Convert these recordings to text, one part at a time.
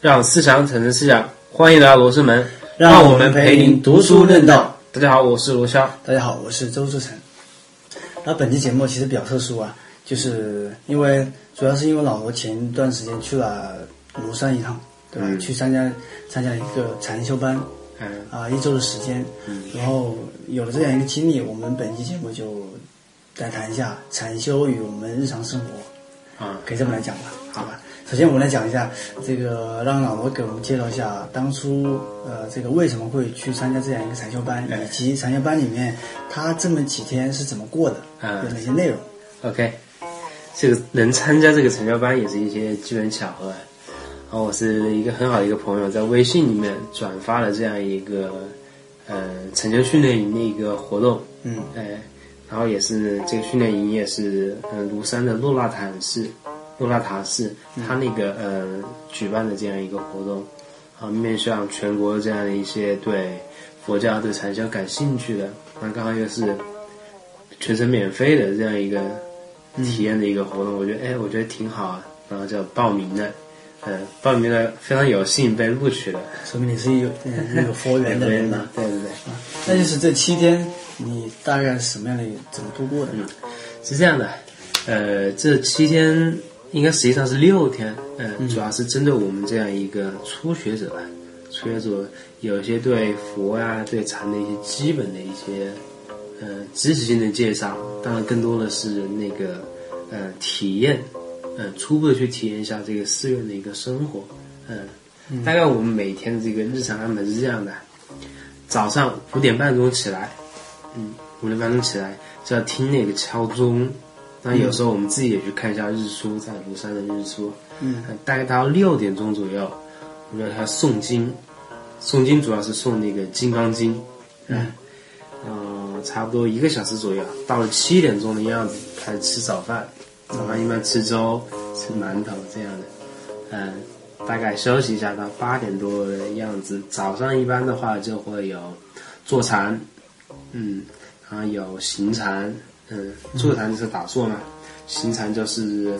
让思想产生思想，欢迎来到罗生门，让我们陪您读书论道。大家好，我是罗霄。大家好，我是周志成。那本期节目其实比较特殊啊，就是因为主要是因为老罗前一段时间去了庐山一趟，对吧？嗯去参加参加一个禅修班，嗯啊，一周的时间，嗯然后有了这样一个经历，我们本期节目就来谈一下禅修与我们日常生活，啊，可以这么来讲吧，好吧？首先我们来讲一下这个，让老罗给我们介绍一下当初呃这个为什么会去参加这样一个禅修班，哎。以及禅修班里面他这么几天是怎么过的，嗯有哪些内容。OK，这个能参加这个成教班也是一些机缘巧合。然后我是一个很好的一个朋友，在微信里面转发了这样一个呃成就训练营的一个活动，嗯。哎，然后也是这个训练营也是嗯、呃庐山的洛纳坦寺，洛拉塔寺，他那个呃举办的这样一个活动，啊，面向全国这样的一些对佛教对禅修感兴趣的，那刚好又是全程免费的这样一个体验的一个活动，我觉得哎，我觉得挺好啊，然后就报名了，呃，报名了非常有幸被录取了，说明你是有嗯那个佛缘的人嘛。对对对。那就是这七天你大概什么样的怎么度过的呢？是这样的，呃，这七天应该实际上是六天，呃，主要是针对我们这样一个初学者吧，初学者有一些对佛啊、对禅的一些基本的一些呃知识性的介绍，当然更多的是那个呃体验，呃初步的去体验一下这个寺院的一个生活，嗯、大概我们每天的这个日常安排是这样的，早上五点半钟起来，嗯，五点半钟起来就要听那个敲钟。那有时候我们自己也去看一下日出，在庐山的日出。嗯呃，大概到六点钟左右，我们要诵经。诵经主要是诵那个《金刚经》。嗯。呃，差不多一个小时左右，到了七点钟的样子开始吃早饭。早饭一般吃粥、吃馒头这样的。嗯，大概休息一下到八点多的样子。早上一般的话就会有坐禅，嗯，然后有行禅，嗯，坐禅就是打坐嘛，行禅就是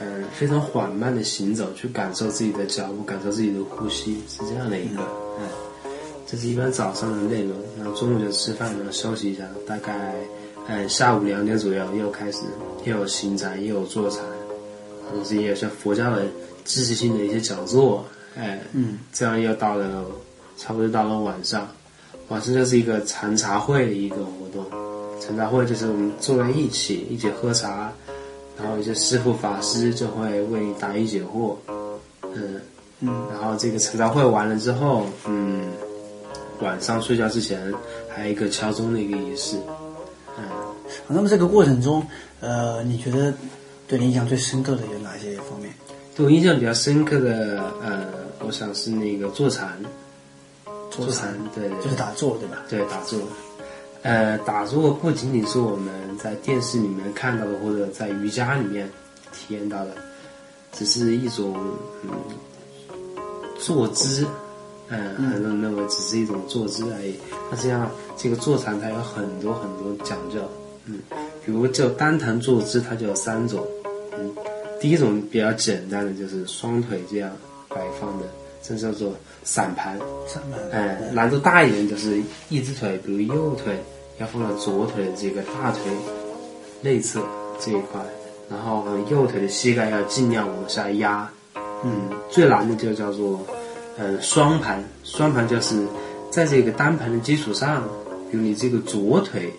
嗯非常缓慢的行走，去感受自己的脚步，感受自己的呼吸，是这样的一个，嗯，这是一般早上的内容。然后中午就吃饭，然后休息一下，大概嗯下午两点左右又开始又有行禅，又有坐禅，同时也有像佛教的知识性的一些讲座，哎，嗯，这样又到了差不多到了晚上。晚上就是一个禅茶会的一个活动，禅茶会就是我们坐在一起，一起喝茶，然后一些师傅法师就会为你答疑解惑，嗯嗯，然后这个禅茶会完了之后，嗯，晚上睡觉之前还有一个敲钟的一个仪式，嗯，好那么这个过程中，呃，你觉得对你印象最深刻的有哪些方面？对我印象比较深刻的，呃，我想是那个坐禅，坐禅，对对，就是打坐，对吧？对，打坐。呃，打坐不仅仅是我们在电视里面看到的，或者在瑜伽里面体验到的，只是一种嗯坐姿。嗯，很多人认为只是一种坐姿而已。那实际上，这个坐禅它有很多很多讲究。嗯，比如就单谈坐姿，它就有三种。嗯，第一种比较简单的就是双腿这样摆放的，这叫做散盘。散盘，哎，难度大一点就是一只腿，比如右腿要放到左腿的这个大腿内侧这一块，然后呃右腿的膝盖要尽量往下压。嗯，最难的就叫做呃双盘，双盘就是在这个单盘的基础上，比如你这个左腿，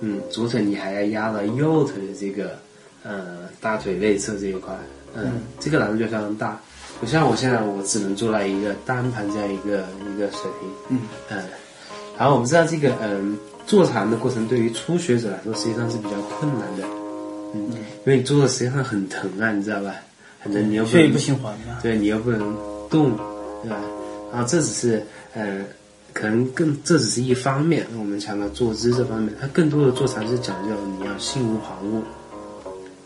嗯，左腿你还要压到右腿的这个呃大腿内侧这一块，嗯，这个难度就非常大。不像我现在，我只能做到一个单盘这样一个一个水平。嗯嗯，然后我们知道这个嗯坐禅的过程对于初学者来说实际上是比较困难的。嗯，因为你坐的实际上很疼啊，你知道吧？很疼，你又不能血液不循环嘛。对你又不能动，对吧？然后这只是呃，可能更这只是一方面，我们强调坐姿这方面，它更多的坐禅是讲究你要心无旁骛，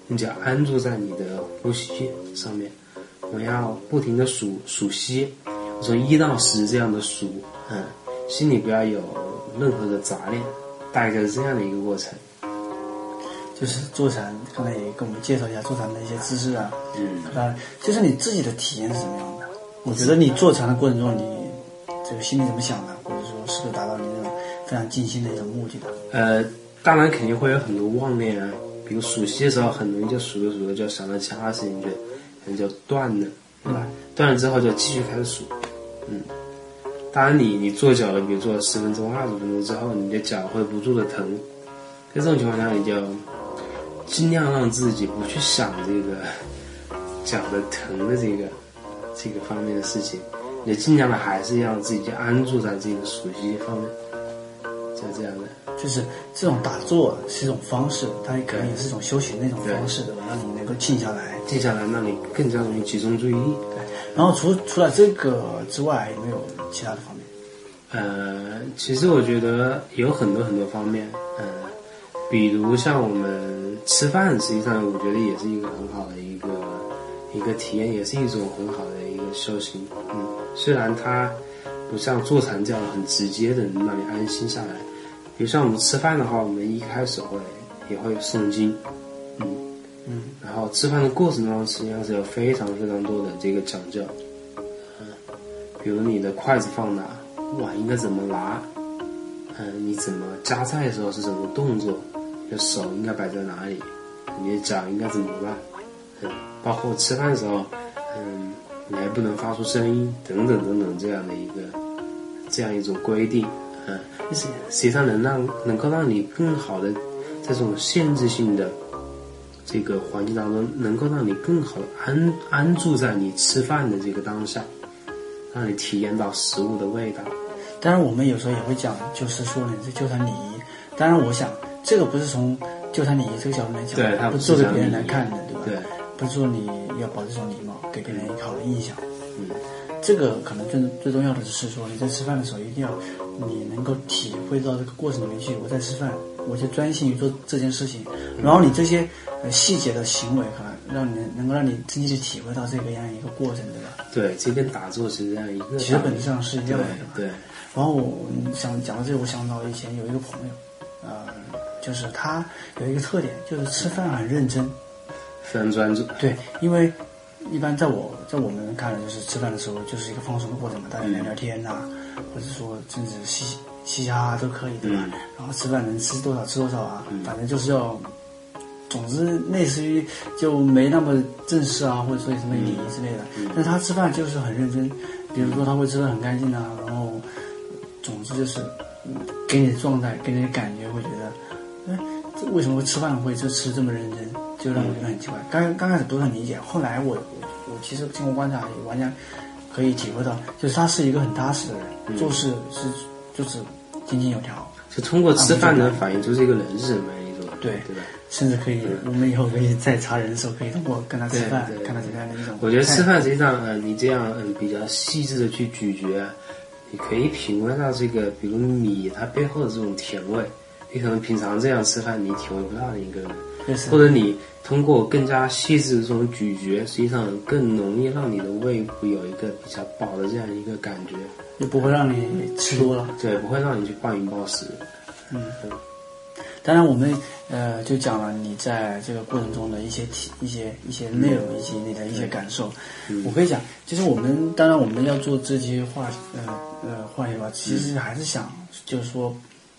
你只要安住在你的呼吸上面，我要不停的数数息，从一到十这样的数，嗯，心里不要有任何的杂念，大概就是这样的一个过程。就是坐禅，刚才也跟我们介绍一下坐禅的一些知识啊。嗯啊，就是你自己的体验是什么样的？我觉得你坐禅的过程中，你这个心里怎么想的，或者说是不是达到你那种非常静心的一种目的的？呃，当然肯定会有很多妄念啊，比如数息的时候，很容易就数着数着就想到其他事情去，可能就断了，对吧？断了之后就继续开始数，嗯。当然你你做久了，比如做了十分钟、二十分钟之后，你的脚会不住的疼，在这种情况下，你就尽量让自己不去想这个脚的疼的这个这个方面的事情，你尽量的还是让自己就安住在这个数息方面，这样的。就是这种打坐是一种方式，它可能也是一种修行的一种方式，对吧？让你能够静下来，静下来，让你更加容易集中注意力。对。然后除除了这个之外，有没有其他的方面？呃，其实我觉得有很多很多方面，呃，比如像我们吃饭，实际上我觉得也是一个很好的一个一个体验，也是一种很好的一个修行。嗯，虽然它不像坐禅这样很直接的能让你安心下来。比如像我们吃饭的话，我们一开始会也会诵经，嗯嗯，然后吃饭的过程中实际上是有非常非常多的这个讲究，嗯，比如你的筷子放哪，碗应该怎么拿，嗯，你怎么夹菜的时候是什么动作，你的手应该摆在哪里，你的脚应该怎么办，嗯，包括吃饭的时候，嗯，你还不能发出声音，等等等等这样的一个这样一种规定。嗯，实际上能让能够让你更好的这种限制性的这个环境当中，能够让你更好的安安住在你吃饭的这个当下，让你体验到食物的味道。当然，我们有时候也会讲，就是说呢，这就餐礼仪。当然，我想这个不是从就餐礼仪这个角度来讲，对，他不做给别人来看的，对吧？对，不是说你要保持这种礼貌，给别人一个好的印象。嗯。这个可能最最重要的是说，你在吃饭的时候一定要，你能够体会到这个过程里面去。我在吃饭，我就专心于做这件事情。然后你这些细节的行为，可能让你能够让你真切去体会到这个样一个过程，对吧？对，这跟打坐是这样一个，其实本质上是一样的。对。然后我想讲到这个，我想到以前有一个朋友，呃，就是他有一个特点，就是吃饭很认真，非常专注。对，因为。一般在我在我们看来，就是吃饭的时候就是一个放松的过程嘛，大家聊聊天呐，或者说甚至嘻嘻嘻哈都可以，对吧？然后吃饭能吃多少吃多少啊，反正就是要，总之类似于就没那么正式啊，或者说什么礼仪之类的。但他吃饭就是很认真，比如说他会吃的很干净啊，然后总之就是给你的状态，给你的感觉会觉得，哎，这为什么会吃饭会就吃这么认真？就让我觉得很奇怪。刚刚开始不是很理解，后来我。我其实经过观察，也完全可以体会到，就是他是一个很踏实的人，做事是就是井井有条。就通过吃饭能反映出这个人是什么一种，对对吧？甚至可以，我们以后可以在查人的时候，可以通过跟他吃饭，看他怎么样的一种。我觉得吃饭实际上，嗯，你这样嗯比较细致的去咀嚼，你可以品味到这个，比如米它背后的这种甜味，你可能平常这样吃饭你体会不到的一个人。或者你通过更加细致的这种咀嚼，实际上更容易让你的胃部有一个比较饱的这样一个感觉，就不会让你吃多了，对，不会让你去暴饮暴食。嗯，当然我们呃就讲了你在这个过程中的一些体、一些一些内容以及你的一些感受。我可以讲，其实我们当然我们要做这些话呃呃话题吧，其实还是想就是说，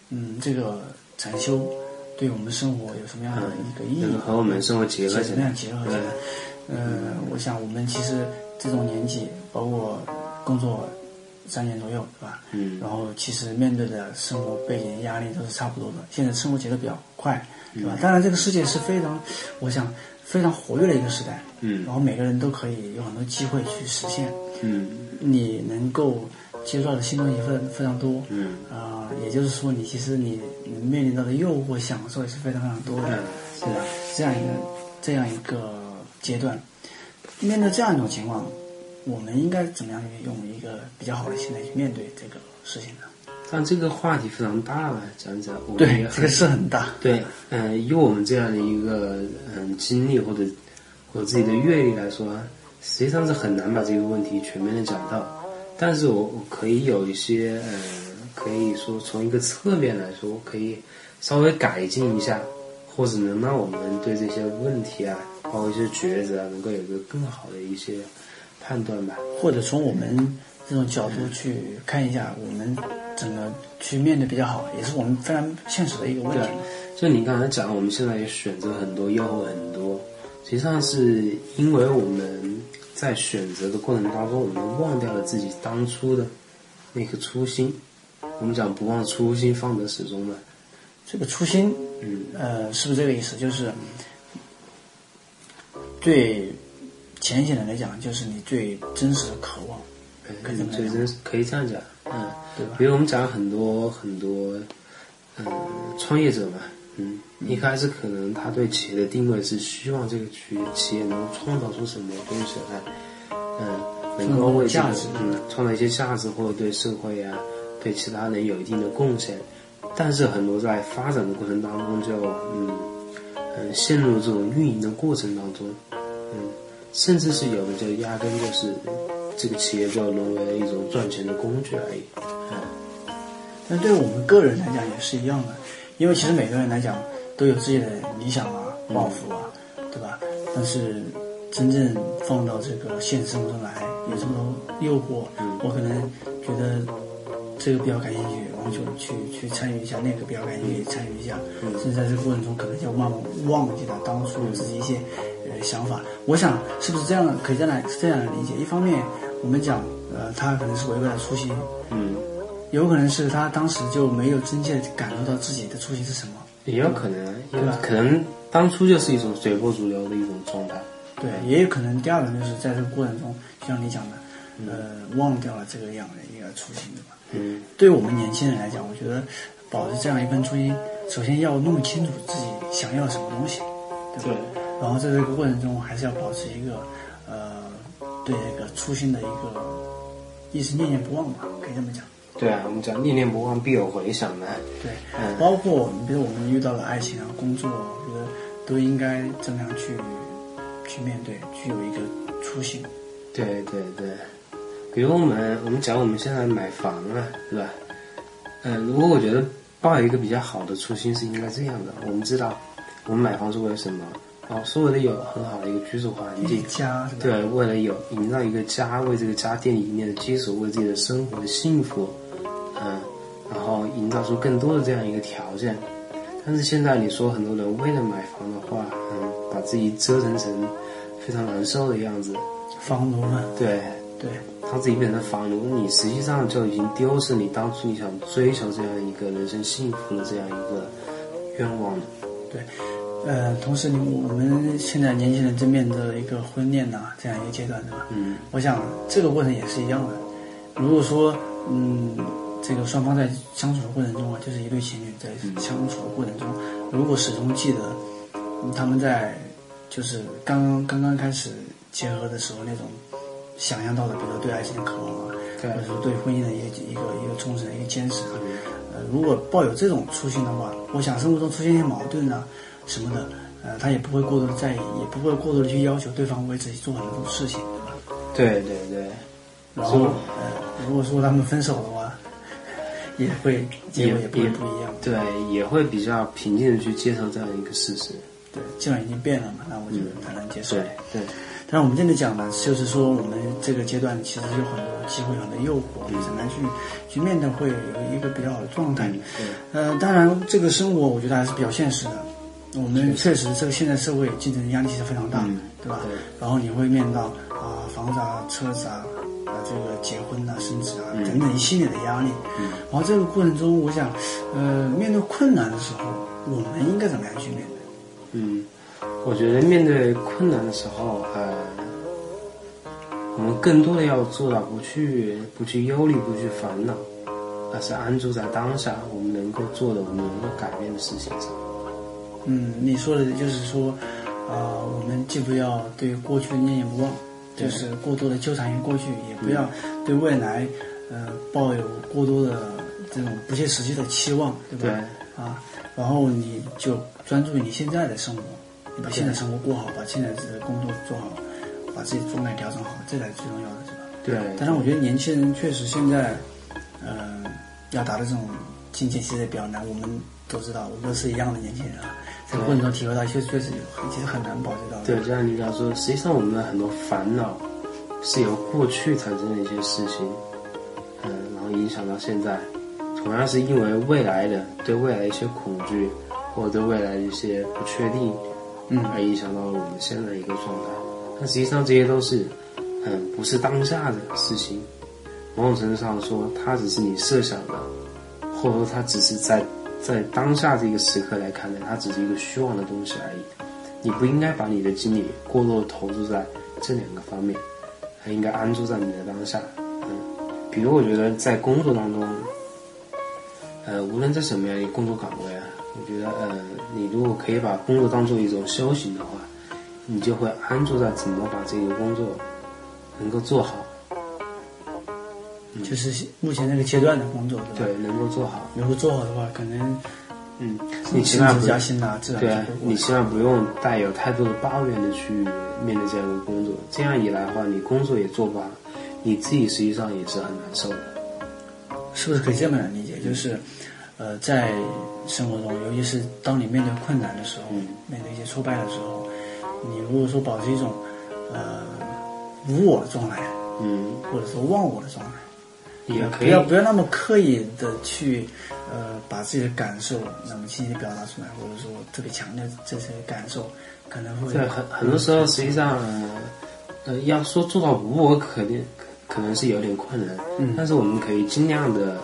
嗯，这个禅修。对我们生活有什么样的一个意义？和我们生活结合起来。怎么样结合起来？呃，我想我们其实这种年纪，包括工作三年左右，是吧？嗯。然后其实面对的生活背景压力都是差不多的。现在生活节奏比较快，对吧？当然这个世界是非常，我想非常活跃的一个时代。嗯。然后每个人都可以有很多机会去实现。嗯。你能够。接触到的新东西非常非常多，嗯啊，也就是说，你其实你面临到的诱惑、享受也是非常非常多的，是吧？这样一个这样一个阶段，面对这样一种情况，我们应该怎么样用一个比较好的心态去面对这个事情呢？但这个话题非常大了，讲讲，对，这个是很大。对，嗯，以我们这样的一个嗯经历或者或者自己的阅历来说，实际上是很难把这个问题全面的讲到。但是我我可以有一些，呃，可以说从一个侧面来说，可以稍微改进一下，或者能让我们对这些问题啊，包括一些抉择啊，能够有一个更好的一些判断吧。或者从我们这种角度去看一下，我们怎么去面对比较好，也是我们非常现实的一个问题。就你刚才讲，我们现在也选择很多，诱惑很多，实际上是因为我们在选择的过程当中，我们忘掉了自己当初的那颗初心。我们讲不忘初心，方得始终嘛。这个初心，嗯，呃，是不是这个意思？就是最浅显的来讲，就是你最真实的渴望，可以最真可以这样讲，嗯，对吧？比如我们讲很多很多，嗯，创业者嘛，嗯，一开始可能他对企业的定位是希望这个企企业能够创造出什么东西来，嗯，能够为价值嗯创造一些价值，或者对社会啊，对其他人有一定的贡献。但是很多在发展的过程当中就嗯嗯陷入这种运营的过程当中，嗯，甚至是有的就压根就是这个企业就沦为了一种赚钱的工具而已。嗯但对我们个人来讲也是一样的，因为其实每个人来讲都有自己的理想啊、抱负啊，对吧？但是真正放到这个现实生活中来，有这么多诱惑，我可能觉得这个比较感兴趣，我就去去参与一下；那个比较感兴趣，参与一下。甚至在这个过程中，可能就慢慢忘记了当初自己一些呃想法。我想是不是这样？可以这样这样来理解：一方面，我们讲呃，他可能是违背了初心，嗯，有可能是他当时就没有真切感受到自己的初心是什么。也有可能，对吧可能当初就是一种随波逐流的一种状态。对，也有可能第二个就是在这个过程中，就像你讲的，呃，忘掉了这个样的一个初心，对吧？嗯，对我们年轻人来讲，我觉得保持这样一份初心，首先要弄清楚自己想要什么东西，对吧？然后在这个过程中，还是要保持一个呃对这个初心的一个一直念念不忘吧，可以这么讲。对啊，我们讲念念不忘必有回响嘛。对，嗯包括你比如我们遇到了爱情啊、工作，我觉得都应该怎么样去去面对，具有一个初心。对对对，比如我们我们讲我们现在买房啊，对吧？嗯，如果我觉得抱有一个比较好的初心是应该这样的，我们知道我们买房是为了什么？哦，是为了有很好的一个居住环境，家？对，为了有营造一个家，为这个家建立一面的基础，为自己的生活的幸福，嗯，然后营造出更多的这样一个条件。但是现在你说很多人为了买房的话，嗯，把自己折腾成非常难受的样子，房奴嘛，对，对，他自己变成房奴，你实际上就已经丢失你当初你想追求这样一个人生幸福的这样一个愿望了。对，呃，同时你我们现在年轻人正面对一个婚恋呐、这样一个阶段，对吧？嗯我想这个过程也是一样的。如果说，嗯，这个双方在相处的过程中啊，就是一对情侣在相处的过程中，如果始终记得、嗯他们在就是刚刚刚刚开始结合的时候那种想象到的，比如说对爱情的渴望啊，对。或者说对婚姻的一个一个一个忠诚的一个坚持啊，呃，如果抱有这种初心的话，我想生活中出现一些矛盾啊什么的，呃，他也不会过多的在意，也不会过多的去要求对方为自己做很多事情，对吧？对对对，然后，呃，如果说他们分手的话，也会结果也不会不一样。对，也会比较平静的去接受这样一个事实。对，既然已经变了嘛，那我觉得才能接受。对对，但是我们这里讲呢，就是说我们这个阶段其实有很多机会、很多诱惑，我们怎么去去面对，会有一个比较好的状态。呃，当然这个生活我觉得还是比较现实的。我们确实这个现在社会竞争压力是非常大，嗯对吧？对然后你会面到啊、房子啊、车子啊、啊这个结婚啊、生子啊、嗯等等一系列的压力。然后这个过程中，我想，呃，面对困难的时候，我们应该怎么样去面对？嗯，我觉得面对困难的时候，呃，我们更多的要做到不去不去忧虑，不去烦恼，而是安住在当下，我们能够做的，我们能够改变的事情上。嗯，你说的就是说，啊、我们既不要对过去的念念不忘，对就是过多的纠缠于过去，也不要对未来，呃，抱有过多的这种不切实际的期望，对吧？对啊，然后你就专注于你现在的生活，你把现在生活过好，把现在的工作做好，把自己的状态调整好，这才是最重要的，是吧？对但是我觉得年轻人确实现在，呃，要达到这种境界其实比较难。我们都知道，我们都是一样的年轻人啊，在过程中体会到，确实确实其实很难保持到。对，就像你刚才说的，实际上我们的很多烦恼，是由过去产生的一些事情，嗯，然后影响到现在，同样是因为未来的对未来一些恐惧，或者对未来一些不确定，嗯而影响到了我们现在的一个状态。但实际上这些都是，嗯，不是当下的事情。某种程度上说，它只是你设想的，或者说它只是在在当下这个时刻来看待，它只是一个虚妄的东西而已。你不应该把你的精力过多地投注在这两个方面，还应该安住在你的当下。嗯，比如我觉得在工作当中，呃，无论在什么样的工作岗位啊，我觉得呃，你如果可以把工作当做一种修行的话，你就会安住在怎么把这个工作能够做好，就是目前这个阶段的工作，对吧？对，能够做好。能够做好的话，可能嗯，你起码不加薪呐，自然对你起码不用带有太多的抱怨的去面对这样一个工作，这样一来的话，你工作也做不好，你自己实际上也是很难受的。是不是可以这么来理解？就是，呃，在生活中，尤其是当你面对困难的时候，嗯面对一些挫败的时候，你如果说保持一种呃无我的状态，嗯，或者说忘我的状态，不也可以不要不要那么刻意的去呃把自己的感受那么轻易地表达出来，或者说特别强调这些感受，可能会对，很很多时候实际上，呃，要说做到无我，肯定可能是有点困难。嗯但是我们可以尽量的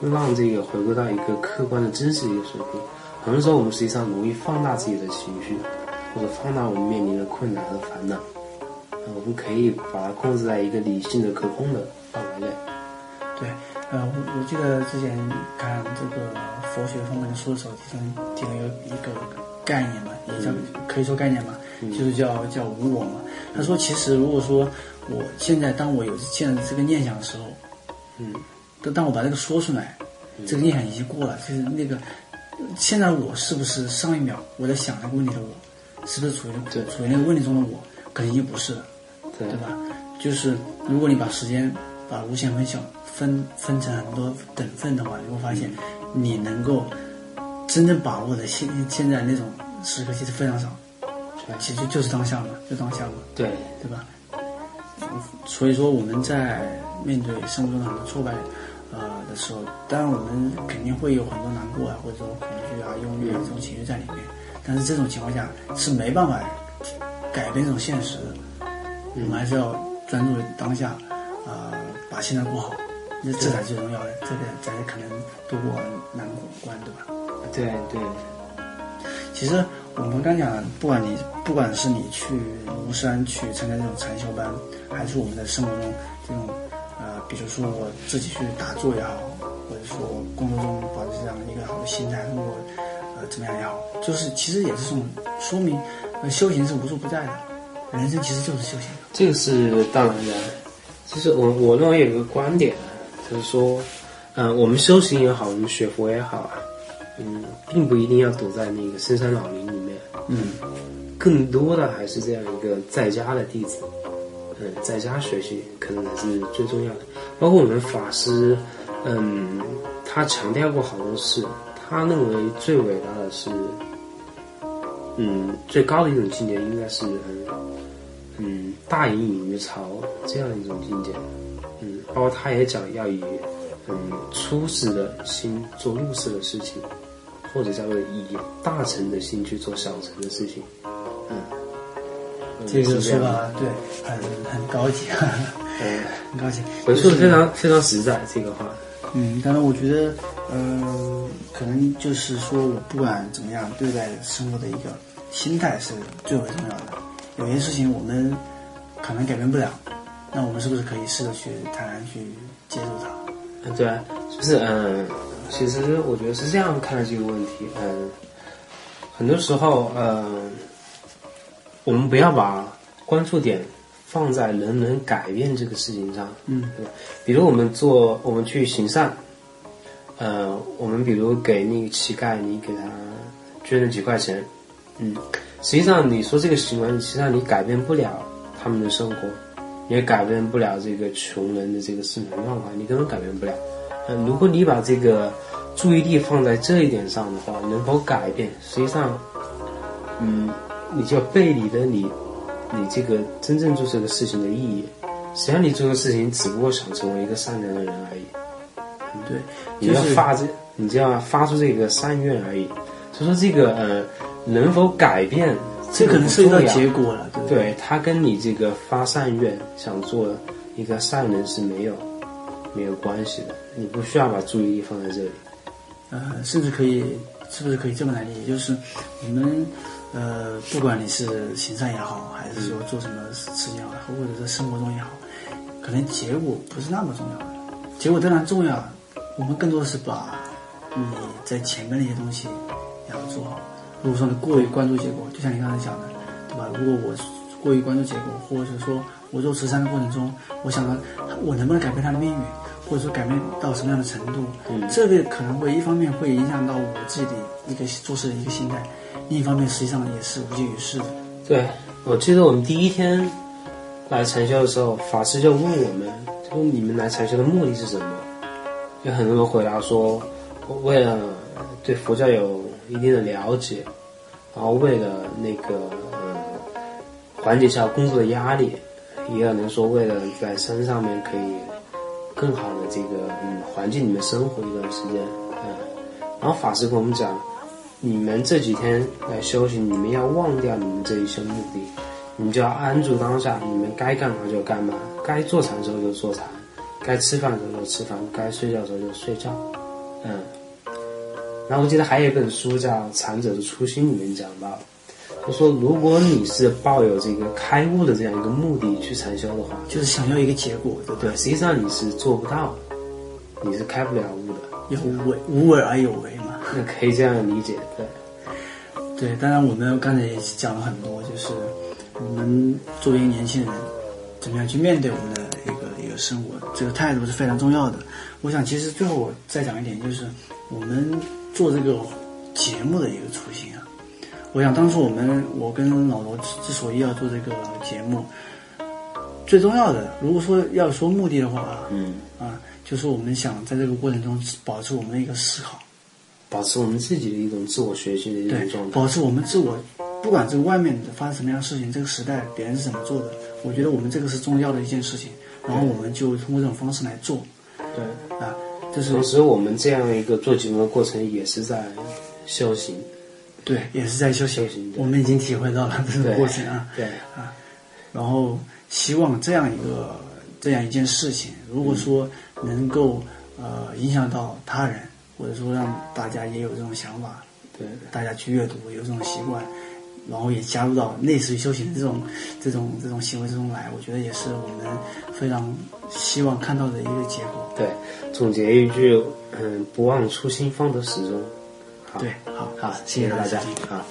让这个回归到一个客观的真实一个水平。很多时候我们实际上容易放大自己的情绪，或者放大我们面临的困难和烦恼。呃我们可以把它控制在一个理性的、可控的范围内。对，呃，我我记得之前看这个佛学方面的书的时候，其中提了一个一个概念嘛，也叫、可以说概念嘛，就是叫叫无我嘛。他说，其实如果说我现在当我有现在这个念想的时候，嗯，当当我把这个说出来，这个念想已经过了，就是那个现在我是不是上一秒我在想那个问题的我，是不是处于对处于那个问题中的我，可能已经不是了。对对吧？就是如果你把时间把无限分小分分成很多等份的话，你会发现你能够真正把握的现现在那种时刻其实非常少，其实就是当下嘛，就当下嘛，对，对吧？所以说我们在面对生活中的很多挫败呃的时候，当然我们肯定会有很多难过啊，或者说恐惧啊、忧虑啊这种情绪在里面，但是这种情况下是没办法改变这种现实的。我们还是要专注于当下，啊、把现在过好，那这才是最重要的，这个才可能度过难关，对吧？对对，其实我们刚讲，不管你不管是你去庐山去参加这种禅修班，还是我们在生活中这种呃，比如说我自己去打坐也好，或者说工作中保持这样一个好的心态，如果呃怎么样也好，就是其实也是这种说明，呃，修行是无处不在的，人生其实就是修行。这个是当然的。其实我我认为有一个观点啊，就是说，嗯、我们修行也好，我们学佛也好啊，嗯，并不一定要躲在那个深山老林里面，嗯，更多的还是这样一个在家的弟子，嗯，在家学习可能才是最重要的。包括我们法师，嗯，他强调过好多次，他认为最伟大的是，嗯，最高的一种境界应该是，嗯，嗯，大隐隐于朝这样一种境界，嗯，包括他也讲要以，嗯，出世的心做入世的事情，或者叫做以大成的心去做小成的事情，嗯，这个是样的说法对，很很高级，嗯，很高级。我说的非常非常实在，这个话，嗯，当然，我觉得，呃，可能就是说我不管怎么样对待生活的一个心态是最为重要的。有些事情我们可能改变不了，那我们是不是可以试着去坦然去接受它？嗯，对啊，就是嗯，其实我觉得是这样看待这个问题，嗯，很多时候，嗯，我们不要把关注点放在能不能改变这个事情上，嗯，对吧？比如我们做，我们去行善，呃，我们比如给那个乞丐，你给他捐了几块钱，嗯，实际上你说这个行为，实际上你改变不了他们的生活，也改变不了这个穷人的这个生存状况，你根本改变不了。嗯、如果你把这个注意力放在这一点上的话，能否改变？实际上，嗯，你就背离了你你这个真正做这个事情的意义。实际上你做的事情只不过想成为一个善良的人而已。对，你就是要发这，你就要发出这个善愿而已。所以说这个呃，能否改变，这可能是涉及到结果了，对不对？对，它跟你这个发善愿想做一个善人是没有没有关系的，你不需要把注意力放在这里。呃，甚至可以，是不是可以这么来理解？就是我们呃，不管你是行善也好，还是说做什么事情也好，或者在生活中也好，可能结果不是那么重要的。结果当然重要，我们更多的是把你在前面那些东西要做好。如果说你过于关注结果，就像你刚才讲的，对吧？如果我过于关注结果，或者说我做慈善的过程中，我想到我能不能改变他的命运，或者说改变到什么样的程度，这个可能会一方面会影响到我自己的一个做事的一个心态，另一方面实际上也是无济于事的。对，我记得我们第一天来禅修的时候，法师就问我们，就说你们来禅修的目的是什么？有很多人回答说，为了对佛教有一定的了解，然后为了那个嗯缓解一下工作的压力，也有人说为了在山上面可以更好的这个嗯环境里面生活一段时间，嗯，然后法师跟我们讲。你们这几天来修行，你们要忘掉你们这一生目的，你们就要安住当下，你们该干嘛就干嘛，该坐禅的时候就坐禅，该吃饭的时候就吃饭，该睡觉的时候就睡觉，嗯。然后我记得还有一本书叫《禅者的初心》，里面讲到，就说如果你是抱有这个开悟的这样一个目的去禅修的话，就是想要一个结果，对不对？对，实际上你是做不到，你是开不了悟的。有为无为而有为嘛。那可以这样理解，对。对，当然我们刚才也讲了很多，就是我们作为一个年轻人，怎么样去面对我们的一个一个生活，这个态度是非常重要的。我想，其实最后我再讲一点，就是我们做这个节目的一个初心啊。我想当初我们我跟老罗之之所以要做这个节目，最重要的，如果说要说目的的话啊，嗯，啊，就是我们想在这个过程中保持我们的一个思考。保持我们自己的一种自我学习的一种状态，保持我们自我，不管这个外面发生什么样的事情，这个时代别人是怎么做的，我觉得我们这个是重要的一件事情，然后我们就通过这种方式来做，对啊，就是同时我们这样一个做节目的过程也是在修行，对，也是在修行，修行我们已经体会到了这个过程啊，对啊，然后希望这样一个这样一件事情，如果说能够呃影响到他人。或者说让大家也有这种想法，对，大家去阅读有这种习惯，然后也加入到类似于修行的这种这种这种行为之中来，我觉得也是我们非常希望看到的一个结果。对，总结一句，嗯，不忘初心，方得始终。对，好，好，谢谢大家，好。